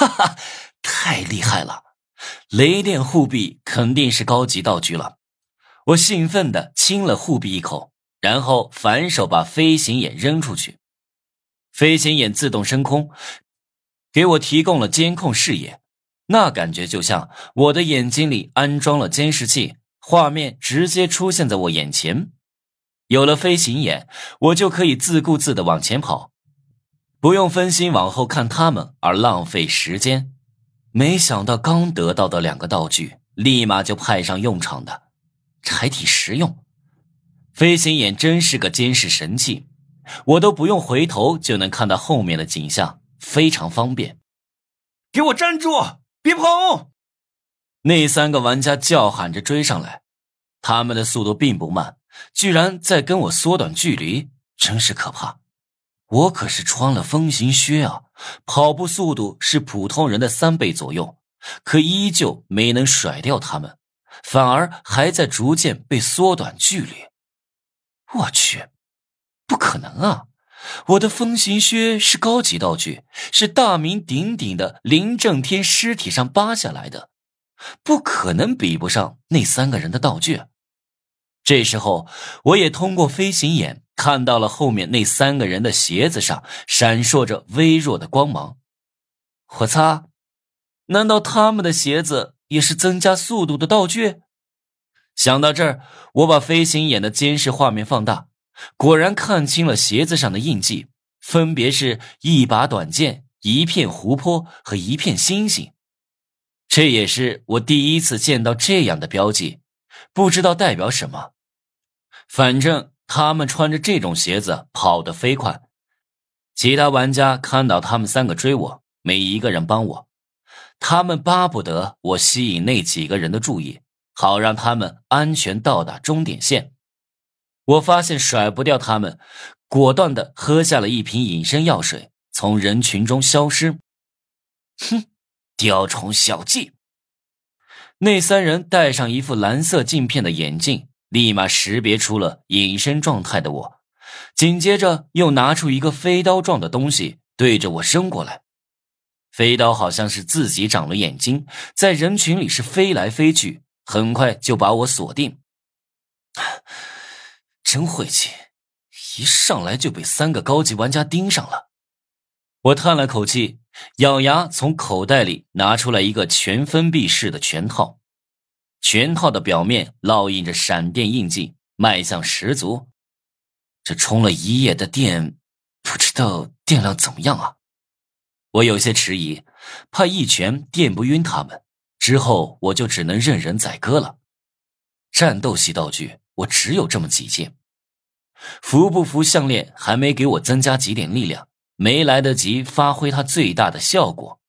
哈哈，太厉害了！雷电护臂肯定是高级道具了。我兴奋地亲了护臂一口，然后反手把飞行眼扔出去。飞行眼自动升空，给我提供了监控视野。那感觉就像我的眼睛里安装了监视器，画面直接出现在我眼前。有了飞行眼，我就可以自顾自的往前跑，不用分心往后看他们而浪费时间。没想到刚得到的两个道具，立马就派上用场的，还挺实用。飞行眼真是个监视神器，我都不用回头就能看到后面的景象，非常方便。给我站住！别跑！那三个玩家叫喊着追上来，他们的速度并不慢，居然在跟我缩短距离，真是可怕。我可是穿了风行靴啊，跑步速度是普通人的三倍左右，可依旧没能甩掉他们，反而还在逐渐被缩短距离。我去，不可能啊！我的风行靴是高级道具，是大名鼎鼎的林正天尸体上扒下来的，不可能比不上那三个人的道具。这时候，我也通过飞行眼看到了后面那三个人的鞋子上闪烁着微弱的光芒。我擦，难道他们的鞋子也是增加速度的道具？想到这儿，我把飞行眼的监视画面放大。果然看清了鞋子上的印记，分别是一把短剑、一片湖泊和一片星星。这也是我第一次见到这样的标记，不知道代表什么。反正他们穿着这种鞋子跑得飞快。其他玩家看到他们三个追我，没一个人帮我。他们巴不得我吸引那几个人的注意，好让他们安全到达终点线。我发现甩不掉他们，果断的喝下了一瓶隐身药水，从人群中消失。哼，雕虫小技！那三人戴上一副蓝色镜片的眼镜，立马识别出了隐身状态的我，紧接着又拿出一个飞刀状的东西，对着我伸过来。飞刀好像是自己长了眼睛，在人群里是飞来飞去，很快就把我锁定。真晦气，一上来就被三个高级玩家盯上了。我叹了口气，咬牙从口袋里拿出来一个全封闭式的拳套，拳套的表面烙印着闪电印记，卖相十足。这充了一夜的电，不知道电量怎么样啊？我有些迟疑，怕一拳电不晕他们，之后我就只能任人宰割了。战斗系道具，我只有这么几件。服不服项链还没给我增加几点力量，没来得及发挥它最大的效果。